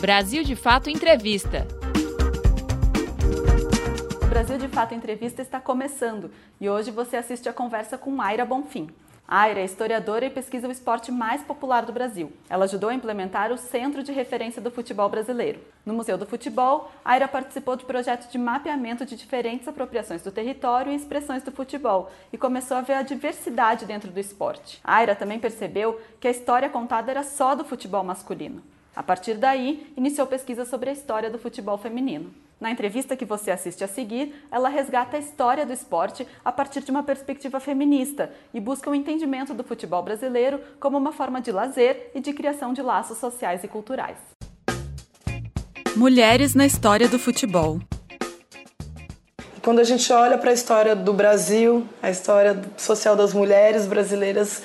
Brasil de Fato Entrevista. O Brasil de Fato Entrevista está começando e hoje você assiste a conversa com Aira Bonfim. Aira é historiadora e pesquisa o esporte mais popular do Brasil. Ela ajudou a implementar o Centro de Referência do Futebol Brasileiro. No Museu do Futebol, Aira participou de projetos de mapeamento de diferentes apropriações do território e expressões do futebol e começou a ver a diversidade dentro do esporte. Aira também percebeu que a história contada era só do futebol masculino. A partir daí, iniciou pesquisa sobre a história do futebol feminino. Na entrevista que você assiste a seguir, ela resgata a história do esporte a partir de uma perspectiva feminista e busca o um entendimento do futebol brasileiro como uma forma de lazer e de criação de laços sociais e culturais. Mulheres na história do futebol. Quando a gente olha para a história do Brasil, a história social das mulheres brasileiras,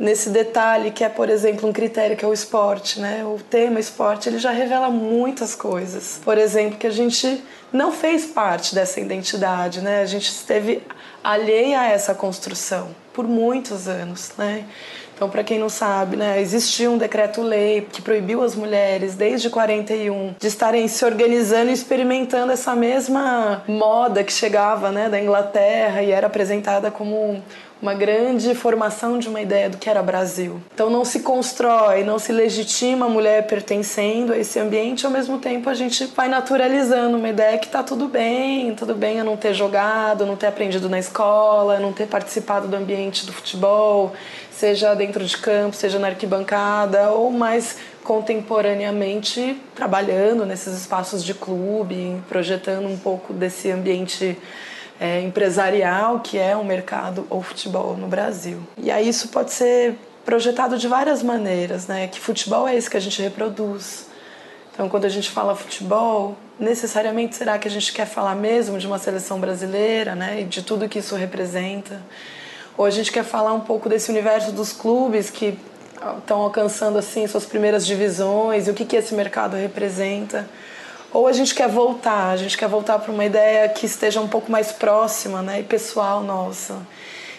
nesse detalhe que é, por exemplo, um critério que é o esporte, né? O tema esporte, ele já revela muitas coisas. Por exemplo, que a gente não fez parte dessa identidade, né? A gente esteve alheia a essa construção por muitos anos, né? Então, para quem não sabe, né, existia um decreto-lei que proibiu as mulheres, desde 41, de estarem se organizando e experimentando essa mesma moda que chegava né, da Inglaterra e era apresentada como uma grande formação de uma ideia do que era Brasil. Então não se constrói, não se legitima a mulher pertencendo a esse ambiente, ao mesmo tempo a gente vai naturalizando uma ideia que tá tudo bem, tudo bem eu não ter jogado, não ter aprendido na escola, não ter participado do ambiente do futebol, seja dentro de campo, seja na arquibancada ou mais contemporaneamente trabalhando nesses espaços de clube, projetando um pouco desse ambiente é, empresarial que é o mercado ou futebol no Brasil. E aí isso pode ser projetado de várias maneiras, né? Que futebol é esse que a gente reproduz. Então, quando a gente fala futebol, necessariamente será que a gente quer falar mesmo de uma seleção brasileira, né? E de tudo que isso representa? Ou a gente quer falar um pouco desse universo dos clubes que estão alcançando assim suas primeiras divisões e o que que esse mercado representa? Ou a gente quer voltar, a gente quer voltar para uma ideia que esteja um pouco mais próxima, né, e pessoal nossa,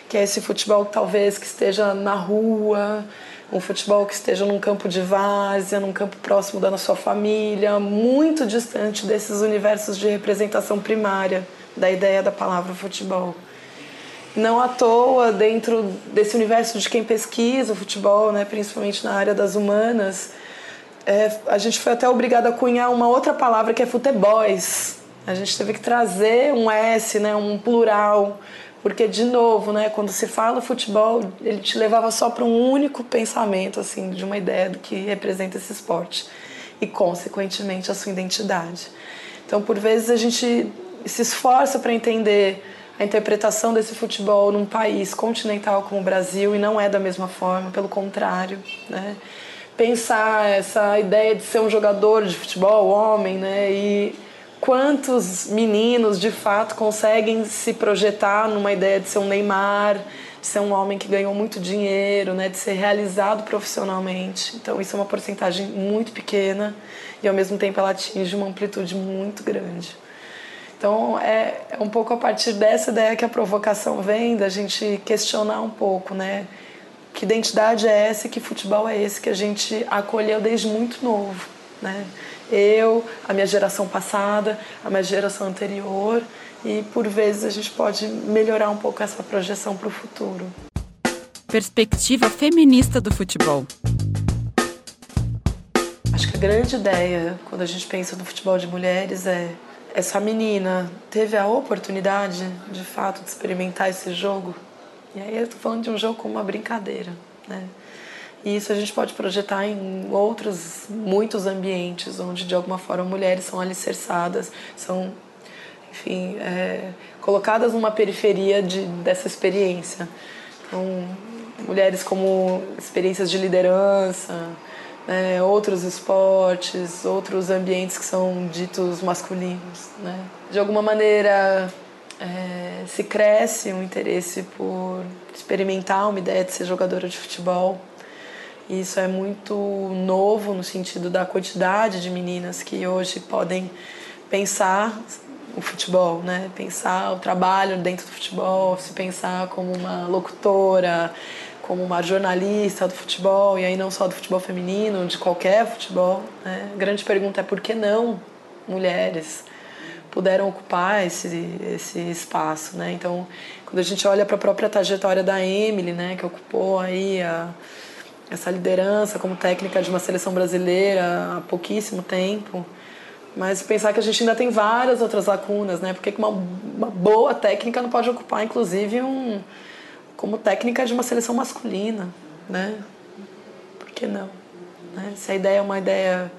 que é esse futebol talvez que esteja na rua, um futebol que esteja num campo de várzea, num campo próximo da sua família, muito distante desses universos de representação primária da ideia da palavra futebol. Não à toa, dentro desse universo de quem pesquisa o futebol, né, principalmente na área das humanas, é, a gente foi até obrigado a cunhar uma outra palavra que é futeboys. A gente teve que trazer um S, né, um plural, porque de novo, né, quando se fala futebol, ele te levava só para um único pensamento, assim, de uma ideia do que representa esse esporte e, consequentemente, a sua identidade. Então, por vezes a gente se esforça para entender a interpretação desse futebol num país continental como o Brasil e não é da mesma forma, pelo contrário, né? Pensar essa ideia de ser um jogador de futebol, homem, né? E quantos meninos de fato conseguem se projetar numa ideia de ser um Neymar, de ser um homem que ganhou muito dinheiro, né? De ser realizado profissionalmente. Então isso é uma porcentagem muito pequena e ao mesmo tempo ela atinge uma amplitude muito grande. Então é, é um pouco a partir dessa ideia que a provocação vem da gente questionar um pouco, né? Que identidade é essa e que futebol é esse que a gente acolheu desde muito novo, né? Eu, a minha geração passada, a minha geração anterior e por vezes a gente pode melhorar um pouco essa projeção para o futuro. Perspectiva feminista do futebol. Acho que a grande ideia quando a gente pensa no futebol de mulheres é essa menina teve a oportunidade, de fato, de experimentar esse jogo e aí eu estou falando de um jogo como uma brincadeira, né? E isso a gente pode projetar em outros, muitos ambientes, onde de alguma forma mulheres são alicerçadas, são, enfim, é, colocadas numa periferia de, dessa experiência. Então, mulheres como experiências de liderança, né, outros esportes, outros ambientes que são ditos masculinos. Né? De alguma maneira, é, se cresce um interesse por experimentar uma ideia de ser jogadora de futebol. E isso é muito novo no sentido da quantidade de meninas que hoje podem pensar o futebol, né? Pensar o trabalho dentro do futebol, se pensar como uma locutora, como uma jornalista do futebol, e aí não só do futebol feminino, de qualquer futebol. Né? A grande pergunta é por que não mulheres puderam ocupar esse, esse espaço. Né? Então, quando a gente olha para a própria trajetória da Emily, né, que ocupou aí a, essa liderança como técnica de uma seleção brasileira há pouquíssimo tempo, mas pensar que a gente ainda tem várias outras lacunas, né? Porque uma, uma boa técnica não pode ocupar, inclusive, um, como técnica de uma seleção masculina, né? Por que não? Né? Se a ideia é uma ideia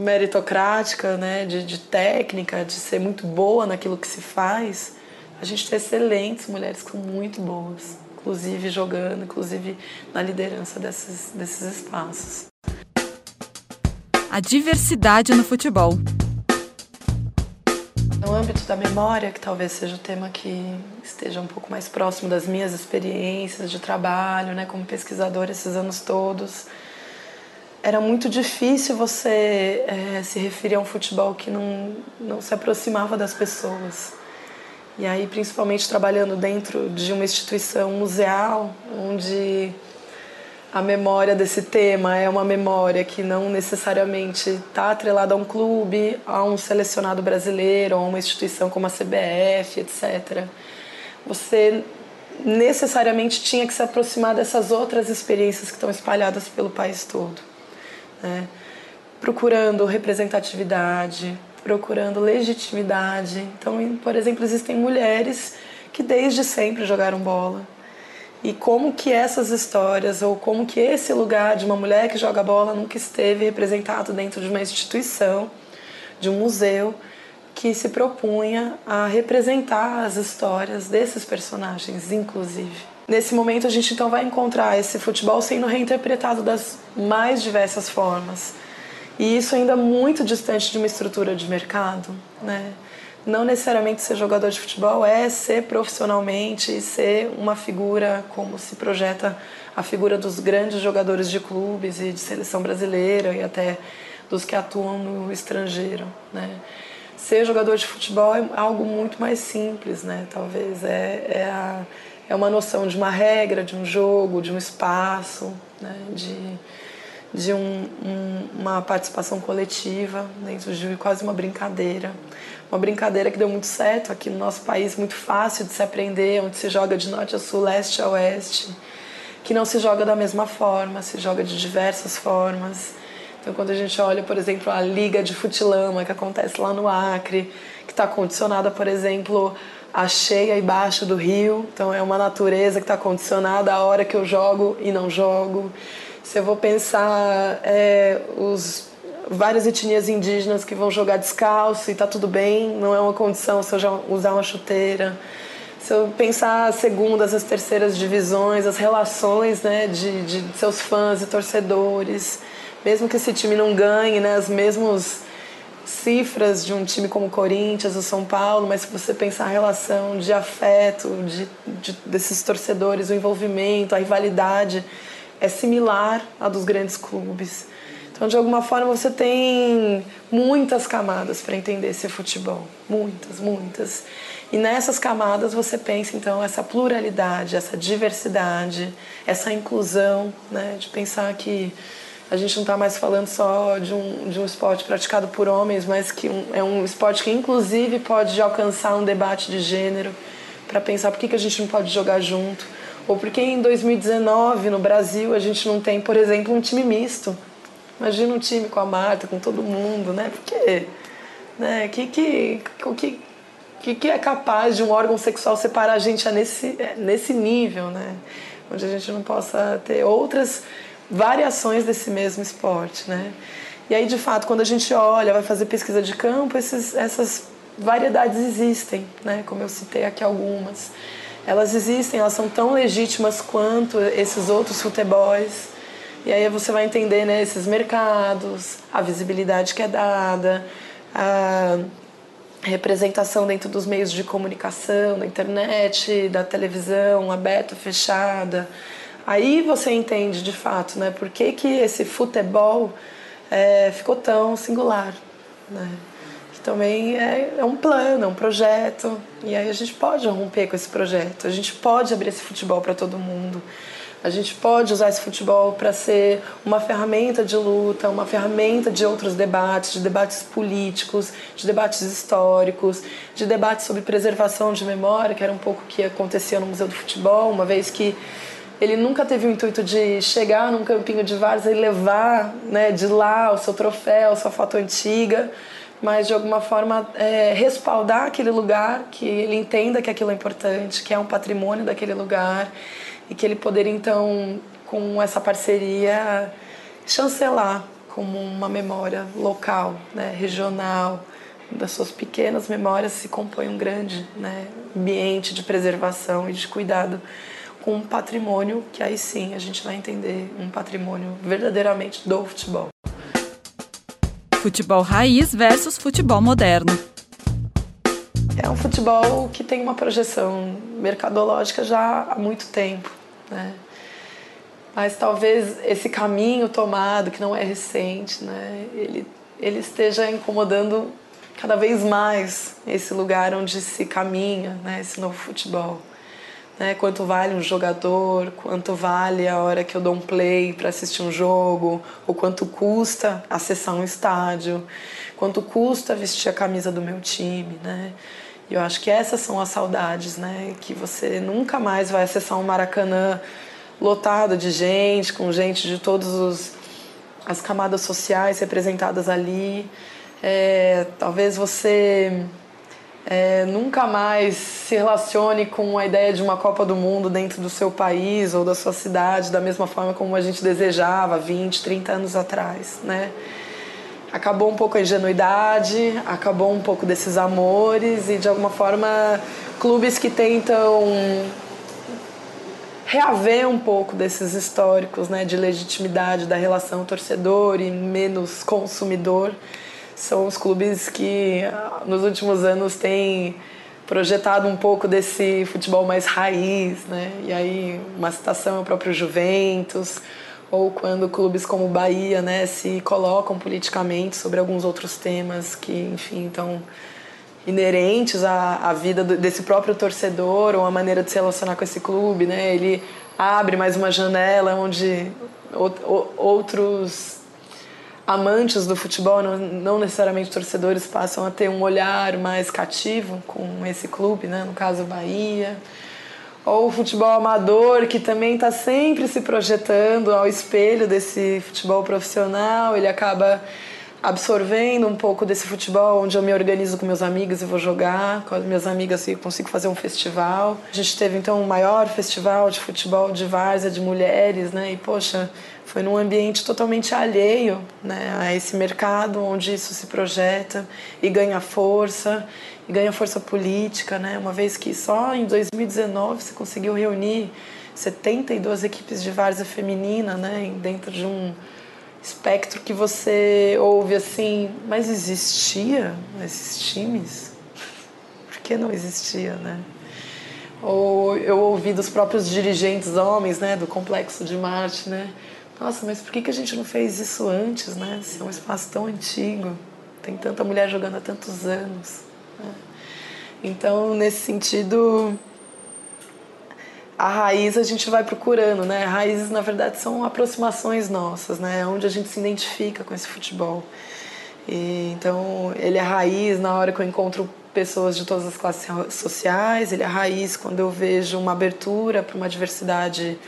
meritocrática, né? De, de técnica, de ser muito boa naquilo que se faz, a gente tem excelentes mulheres que são muito boas, inclusive jogando, inclusive na liderança desses, desses espaços a diversidade no futebol. No âmbito da memória, que talvez seja o tema que esteja um pouco mais próximo das minhas experiências de trabalho, né, como pesquisadora esses anos todos, era muito difícil você é, se referir a um futebol que não, não se aproximava das pessoas. E aí, principalmente trabalhando dentro de uma instituição museal, onde a memória desse tema é uma memória que não necessariamente está atrelada a um clube, a um selecionado brasileiro, a uma instituição como a CBF, etc. Você necessariamente tinha que se aproximar dessas outras experiências que estão espalhadas pelo país todo, né? procurando representatividade, procurando legitimidade. Então, por exemplo, existem mulheres que desde sempre jogaram bola e como que essas histórias ou como que esse lugar de uma mulher que joga bola nunca esteve representado dentro de uma instituição, de um museu que se propunha a representar as histórias desses personagens, inclusive. Nesse momento a gente então vai encontrar esse futebol sendo reinterpretado das mais diversas formas. E isso ainda muito distante de uma estrutura de mercado, né? não necessariamente ser jogador de futebol é ser profissionalmente e ser uma figura como se projeta a figura dos grandes jogadores de clubes e de seleção brasileira e até dos que atuam no estrangeiro, né? Ser jogador de futebol é algo muito mais simples, né? Talvez é, é, a, é uma noção de uma regra, de um jogo, de um espaço, né? de, de um, um, uma participação coletiva dentro de quase uma brincadeira uma brincadeira que deu muito certo aqui no nosso país, muito fácil de se aprender, onde se joga de norte a sul, leste a oeste, que não se joga da mesma forma, se joga de diversas formas. Então, quando a gente olha, por exemplo, a Liga de Futilama, que acontece lá no Acre, que está condicionada, por exemplo, a cheia e baixa do rio, então é uma natureza que está condicionada à hora que eu jogo e não jogo. Se eu vou pensar é, os várias etnias indígenas que vão jogar descalço e tá tudo bem, não é uma condição se eu já usar uma chuteira. Se eu pensar as segundas, as terceiras divisões, as relações né, de, de seus fãs e torcedores, mesmo que esse time não ganhe né, as mesmas cifras de um time como o Corinthians ou São Paulo, mas se você pensar a relação de afeto de, de, desses torcedores, o envolvimento, a rivalidade é similar à dos grandes clubes. Então, de alguma forma, você tem muitas camadas para entender esse futebol. Muitas, muitas. E nessas camadas você pensa, então, essa pluralidade, essa diversidade, essa inclusão, né? de pensar que a gente não está mais falando só de um, de um esporte praticado por homens, mas que um, é um esporte que, inclusive, pode alcançar um debate de gênero para pensar por que, que a gente não pode jogar junto. Ou por que em 2019, no Brasil, a gente não tem, por exemplo, um time misto Imagina um time com a Marta, com todo mundo, né? Porque, né? Que que, que, que, que é capaz de um órgão sexual separar a gente nesse, nesse nível, né? Onde a gente não possa ter outras variações desse mesmo esporte, né? E aí, de fato, quando a gente olha, vai fazer pesquisa de campo, esses, essas variedades existem, né? Como eu citei aqui algumas. Elas existem, elas são tão legítimas quanto esses outros futebols e aí você vai entender né, esses mercados, a visibilidade que é dada, a representação dentro dos meios de comunicação, da internet, da televisão, aberta, fechada. Aí você entende de fato né, por que, que esse futebol é, ficou tão singular. Né? Que também é, é um plano, é um projeto. E aí a gente pode romper com esse projeto, a gente pode abrir esse futebol para todo mundo A gente pode usar esse futebol para ser uma ferramenta de luta, uma ferramenta de outros debates, de debates políticos, de debates históricos, de debates sobre preservação de memória, que era um pouco o que acontecia no Museu do Futebol, uma vez que ele nunca teve o intuito de chegar num campinho de várzea e levar né, de lá o seu troféu, a sua foto antiga, mas de alguma forma é, respaldar aquele lugar, que ele entenda que aquilo é importante, que é um patrimônio daquele lugar e que ele poderia então, com essa parceria, chancelar como uma memória local, né, regional, das suas pequenas memórias se compõe um grande né, ambiente de preservação e de cuidado com um patrimônio que aí sim a gente vai entender um patrimônio verdadeiramente do futebol. Futebol raiz versus futebol moderno. É um futebol que tem uma projeção mercadológica já há muito tempo, né? Mas talvez esse caminho tomado, que não é recente, né? ele, ele esteja incomodando cada vez mais esse lugar onde se caminha, né? esse novo futebol né? Quanto vale um jogador, quanto vale a hora que eu dou um play para assistir um jogo, ou quanto custa acessar um estádio, quanto custa vestir a camisa do meu time, né? E eu acho que essas são as saudades, né? Que você nunca mais vai acessar um Maracanã lotado de gente, com gente de todas as camadas sociais representadas ali. É, talvez você é, nunca mais se relacione com a ideia de uma Copa do Mundo dentro do seu país ou da sua cidade da mesma forma como a gente desejava 20, 30 anos atrás, né? Acabou um pouco a ingenuidade, acabou um pouco desses amores e de alguma forma clubes que tentam reaver um pouco desses históricos, né, de legitimidade da relação torcedor e menos consumidor são os clubes que ah, nos últimos anos têm projetado um pouco desse futebol mais raiz, né? E aí uma citação é o próprio Juventus, ou quando clubes como Bahia, né, se colocam politicamente sobre alguns outros temas que, enfim, estão inerentes à, à vida do, desse próprio torcedor ou a maneira de se relacionar com esse clube, né? Ele abre mais uma janela onde outros amantes do futebol, não, necessariamente torcedores, passam a ter um olhar mais cativo com esse clube, né? no caso Bahia. Ou o futebol amador, que também está sempre se projetando ao espelho desse futebol profissional, ele acaba absorvendo um pouco desse futebol, onde eu me organizo com meus amigos e vou jogar com as minhas amigas e consigo fazer um festival. A gente teve então o maior festival de futebol de várzea de mulheres, né? E poxa, foi num ambiente totalmente alheio né, a esse mercado onde isso se projeta e ganha força, e ganha força política, né, uma vez que só em 2019 você conseguiu reunir 72 equipes de várzea feminina né, dentro de um espectro que você ouve assim, mas existia esses times? Por que não existia, né? Ou eu ouvi dos próprios dirigentes homens, né, do complexo de Marte, né? Nossa, mas por que, que a gente não fez isso antes, né? Se é um espaço tão antigo, tem tanta mulher jogando há tantos anos. Né? Então, nesse sentido, a raiz a gente vai procurando, né? Raízes, na verdade, são aproximações nossas, né? Onde a gente se identifica com esse futebol. E, então, ele é raiz na hora que eu encontro pessoas de todas as classes sociais, ele é raiz quando eu vejo uma abertura para uma diversidade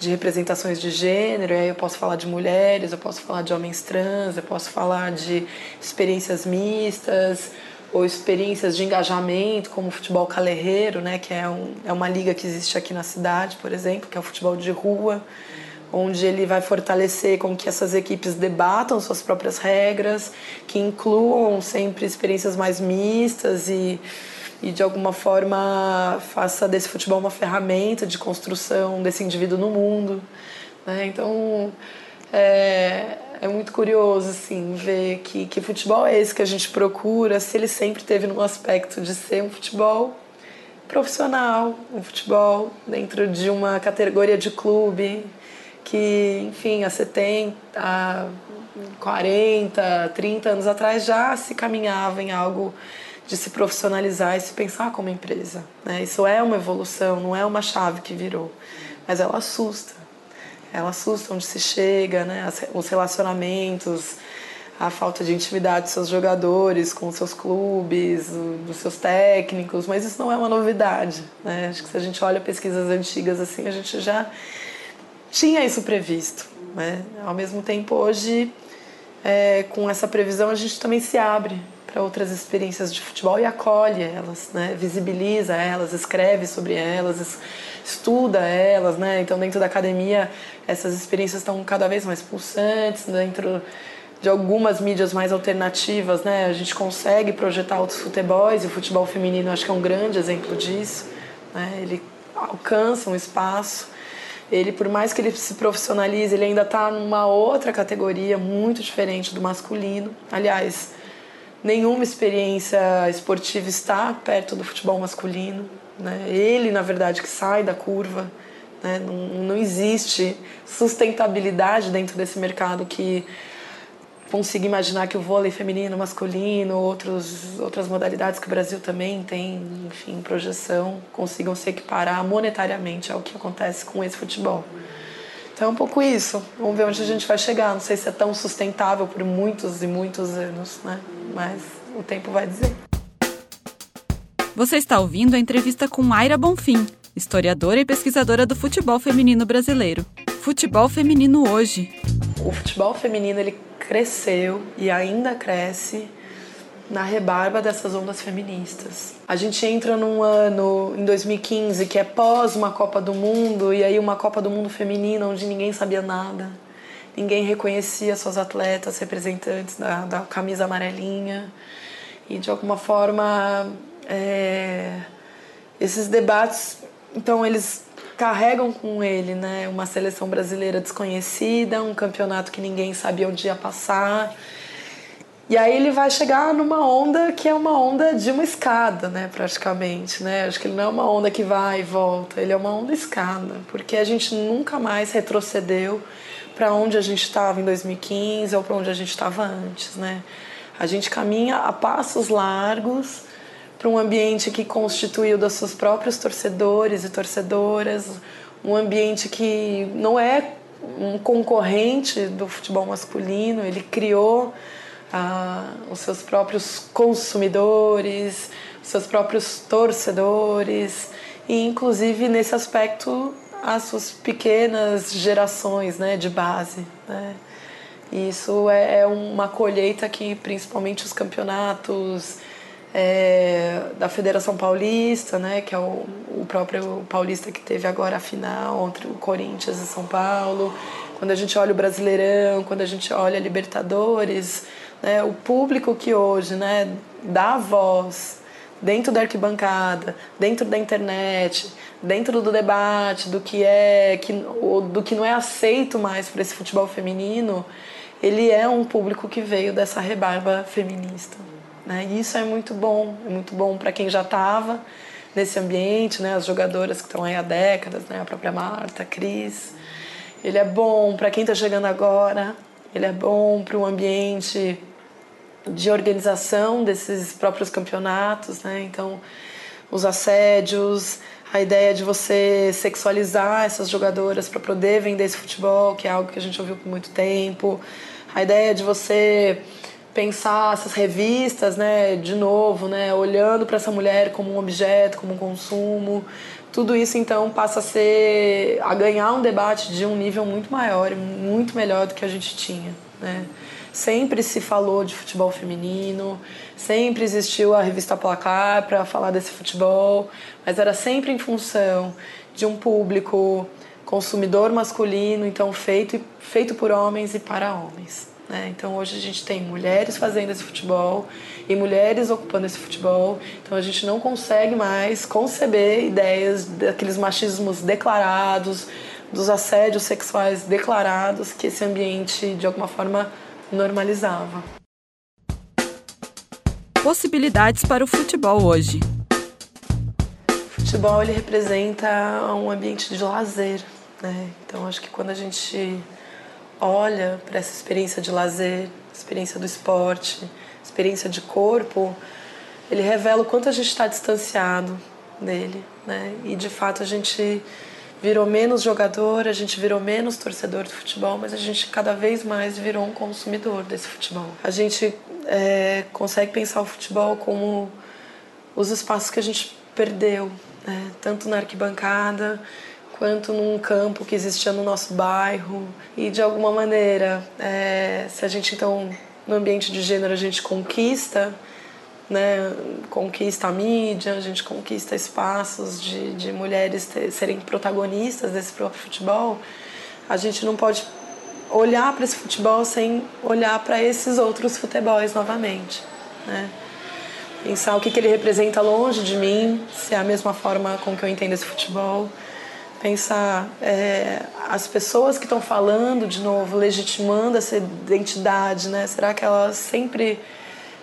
de representações de gênero, e aí eu posso falar de mulheres, eu posso falar de homens trans, eu posso falar de experiências mistas ou experiências de engajamento, como o futebol calerreiro, né, que é, um, é uma liga que existe aqui na cidade, por exemplo, que é o futebol de rua, onde ele vai fortalecer com que essas equipes debatam suas próprias regras, que incluam sempre experiências mais mistas e e de alguma forma faça desse futebol uma ferramenta de construção desse indivíduo no mundo. Né? Então é, é muito curioso assim ver que, que futebol é esse que a gente procura, se ele sempre teve no aspecto de ser um futebol profissional, um futebol dentro de uma categoria de clube que, enfim, há 70, há 40, 30 anos atrás já se caminhava em algo de se profissionalizar e se pensar como empresa. Né? Isso é uma evolução, não é uma chave que virou, mas ela assusta. ela assusta onde se chega, né? Os relacionamentos, a falta de intimidade dos seus jogadores com os seus clubes, dos seus técnicos, mas isso não é uma novidade, né? Acho que se a gente olha pesquisas antigas assim, a gente já tinha isso previsto, né? Ao mesmo tempo, hoje, é, com essa previsão, a gente também se abre para outras experiências de futebol e acolhe elas, né? Visibiliza elas, escreve sobre elas, estuda elas, né? Então, dentro da academia, essas experiências estão cada vez mais pulsantes, dentro de algumas mídias mais alternativas, né? A gente consegue projetar outros futebols e o futebol feminino acho que é um grande exemplo disso, né? Ele alcança um espaço. Ele, por mais que ele se profissionalize, ele ainda está numa outra categoria muito diferente do masculino. Aliás, nenhuma experiência esportiva está perto do futebol masculino. Né? Ele, na verdade, que sai da curva. Né? Não, não existe sustentabilidade dentro desse mercado que consiga imaginar que o vôlei feminino, masculino, outros, outras modalidades que o Brasil também tem, enfim, projeção, consigam se equiparar monetariamente ao que acontece com esse futebol. Então é um pouco isso. Vamos ver onde a gente vai chegar. Não sei se é tão sustentável por muitos e muitos anos, né? Mas o tempo vai dizer. Você está ouvindo a entrevista com Mayra Bonfim, historiadora e pesquisadora do futebol feminino brasileiro. Futebol feminino hoje. O futebol feminino ele cresceu e ainda cresce na rebarba dessas ondas feministas. A gente entra num ano, em 2015, que é pós uma Copa do Mundo, e aí uma Copa do Mundo feminina onde ninguém sabia nada, ninguém reconhecia suas atletas representantes da, da camisa amarelinha, e de alguma forma é, esses debates, então eles carregam com ele, né, uma seleção brasileira desconhecida, um campeonato que ninguém sabia onde ia passar. E aí ele vai chegar numa onda que é uma onda de uma escada, né, praticamente, né? Acho que ele não é uma onda que vai e volta, ele é uma onda escada, porque a gente nunca mais retrocedeu para onde a gente estava em 2015 ou para onde a gente estava antes, né? A gente caminha a passos largos para um ambiente que constituiu dos seus próprios torcedores e torcedoras, um ambiente que não é um concorrente do futebol masculino, ele criou ah, os seus próprios consumidores, os seus próprios torcedores e inclusive nesse aspecto as suas pequenas gerações né, de base. Né? E isso é, é uma colheita que principalmente os campeonatos é, da Federação Paulista, né, que é o, o próprio paulista que teve agora a final entre o Corinthians e São Paulo. Quando a gente olha o Brasileirão, quando a gente olha a Libertadores, né, o público que hoje né, dá voz dentro da arquibancada, dentro da internet, dentro do debate do que é que, do que não é aceito mais para esse futebol feminino, ele é um público que veio dessa rebarba feminista. Né? E isso é muito bom, é muito bom para quem já estava nesse ambiente, né? as jogadoras que estão aí há décadas, né? a própria Marta, a Cris. Ele é bom para quem está chegando agora, ele é bom para o ambiente de organização desses próprios campeonatos, né? Então, os assédios, a ideia de você sexualizar essas jogadoras para poder vender esse futebol, que é algo que a gente ouviu por muito tempo, a ideia de você pensar essas revistas, né, de novo, né, olhando para essa mulher como um objeto, como um consumo, tudo isso então passa a ser a ganhar um debate de um nível muito maior, muito melhor do que a gente tinha, né? Sempre se falou de futebol feminino, sempre existiu a revista Placar para falar desse futebol, mas era sempre em função de um público consumidor masculino, então feito feito por homens e para homens. Né? Então hoje a gente tem mulheres fazendo esse futebol e mulheres ocupando esse futebol. Então a gente não consegue mais conceber ideias daqueles machismos declarados, dos assédios sexuais declarados que esse ambiente de alguma forma normalizava. Possibilidades para o futebol hoje. O futebol ele representa um ambiente de lazer, né? Então acho que quando a gente olha para essa experiência de lazer, experiência do esporte, experiência de corpo, ele revela o quanto a gente está distanciado dele, né? E de fato a gente virou menos jogador, a gente virou menos torcedor do futebol, mas a gente cada vez mais virou um consumidor desse futebol. A gente é, consegue pensar o futebol como os espaços que a gente perdeu, né? tanto na arquibancada quanto num campo que existia no nosso bairro e de alguma maneira, é, se a gente então no ambiente de gênero a gente conquista né, conquista a mídia, a gente conquista espaços de, de mulheres ter, serem protagonistas desse próprio futebol, a gente não pode olhar para esse futebol sem olhar para esses outros futebols novamente. Né? Pensar o que, que ele representa longe de mim, se é a mesma forma com que eu entendo esse futebol. Pensar é, as pessoas que estão falando de novo, legitimando essa identidade, né? Será que elas sempre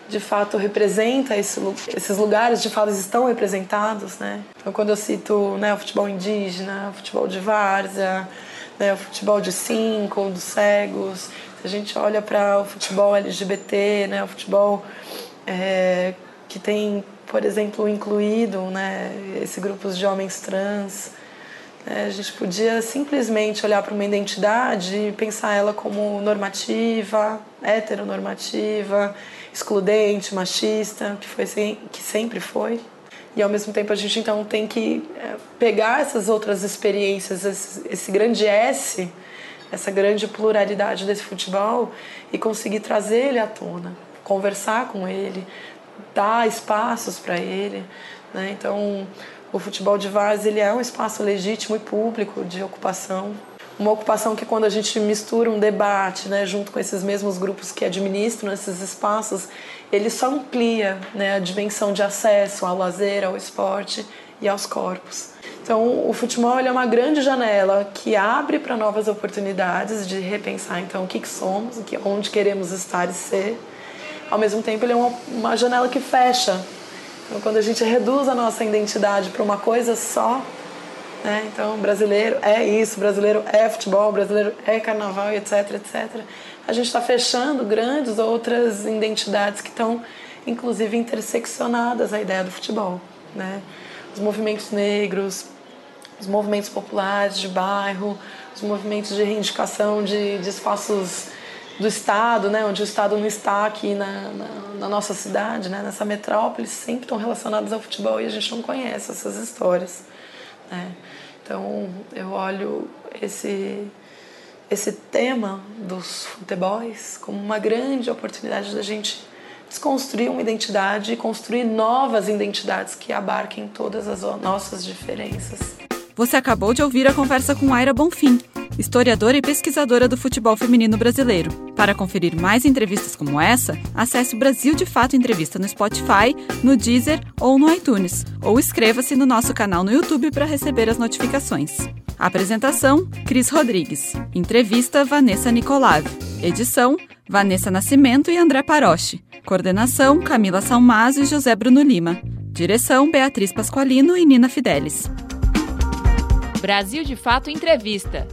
de fato representa esse, esses lugares, de fato estão representados, né? Então quando eu cito né, o futebol indígena, o futebol de várzea, né, o futebol de cinco, dos cegos, se a gente olha para o futebol LGBT, né, o futebol é, que tem, por exemplo, incluído né, esse grupo de homens trans, né, a gente podia simplesmente olhar para uma identidade e pensar ela como normativa, heteronormativa, excludente, machista, que, foi, que sempre foi. E ao mesmo tempo a gente então tem que é, pegar essas outras experiências, esse, esse grande S, essa grande pluralidade desse futebol e conseguir trazer ele à tona, conversar com ele, dar espaços para ele. Né? Então, o futebol de várzea ele é um espaço legítimo e público de ocupação uma ocupação que quando a gente mistura um debate, né, junto com esses mesmos grupos que administram esses espaços, ele só amplia, né, a dimensão de acesso ao lazer, ao esporte e aos corpos. Então, o futebol é uma grande janela que abre para novas oportunidades de repensar então o que, que somos, onde queremos estar e ser. Ao mesmo tempo, ele é uma, uma janela que fecha. Então, quando a gente reduz a nossa identidade para uma coisa só, né? Então, brasileiro é isso, brasileiro é futebol, brasileiro é carnaval, etc, etc. A gente está fechando grandes outras identidades que estão, inclusive, interseccionadas à ideia do futebol. Né? Os movimentos negros, os movimentos populares de bairro, os movimentos de reivindicação de, de espaços do Estado, né, onde o Estado não está aqui na, na, na, nossa cidade, né, nessa metrópole, sempre estão relacionados ao futebol e a gente não conhece essas histórias. Né? Então eu olho esse, esse tema dos futebols como uma grande oportunidade da gente desconstruir uma identidade e construir novas identidades que abarquem todas as nossas diferenças. Você acabou de ouvir a conversa com Aira Bonfim, historiadora e pesquisadora do futebol feminino brasileiro. Para conferir mais entrevistas como essa, acesse o Brasil de Fato Entrevista no Spotify, no Deezer ou no iTunes, ou inscreva-se no nosso canal no YouTube para receber as notificações. Apresentação: Cris Rodrigues. Entrevista: Vanessa Nicolave. Edição: Vanessa Nascimento e André Paroche. Coordenação: Camila Salmazo e José Bruno Lima. Direção: Beatriz Pasqualino e Nina Fidelis. Brasil de Fato Entrevista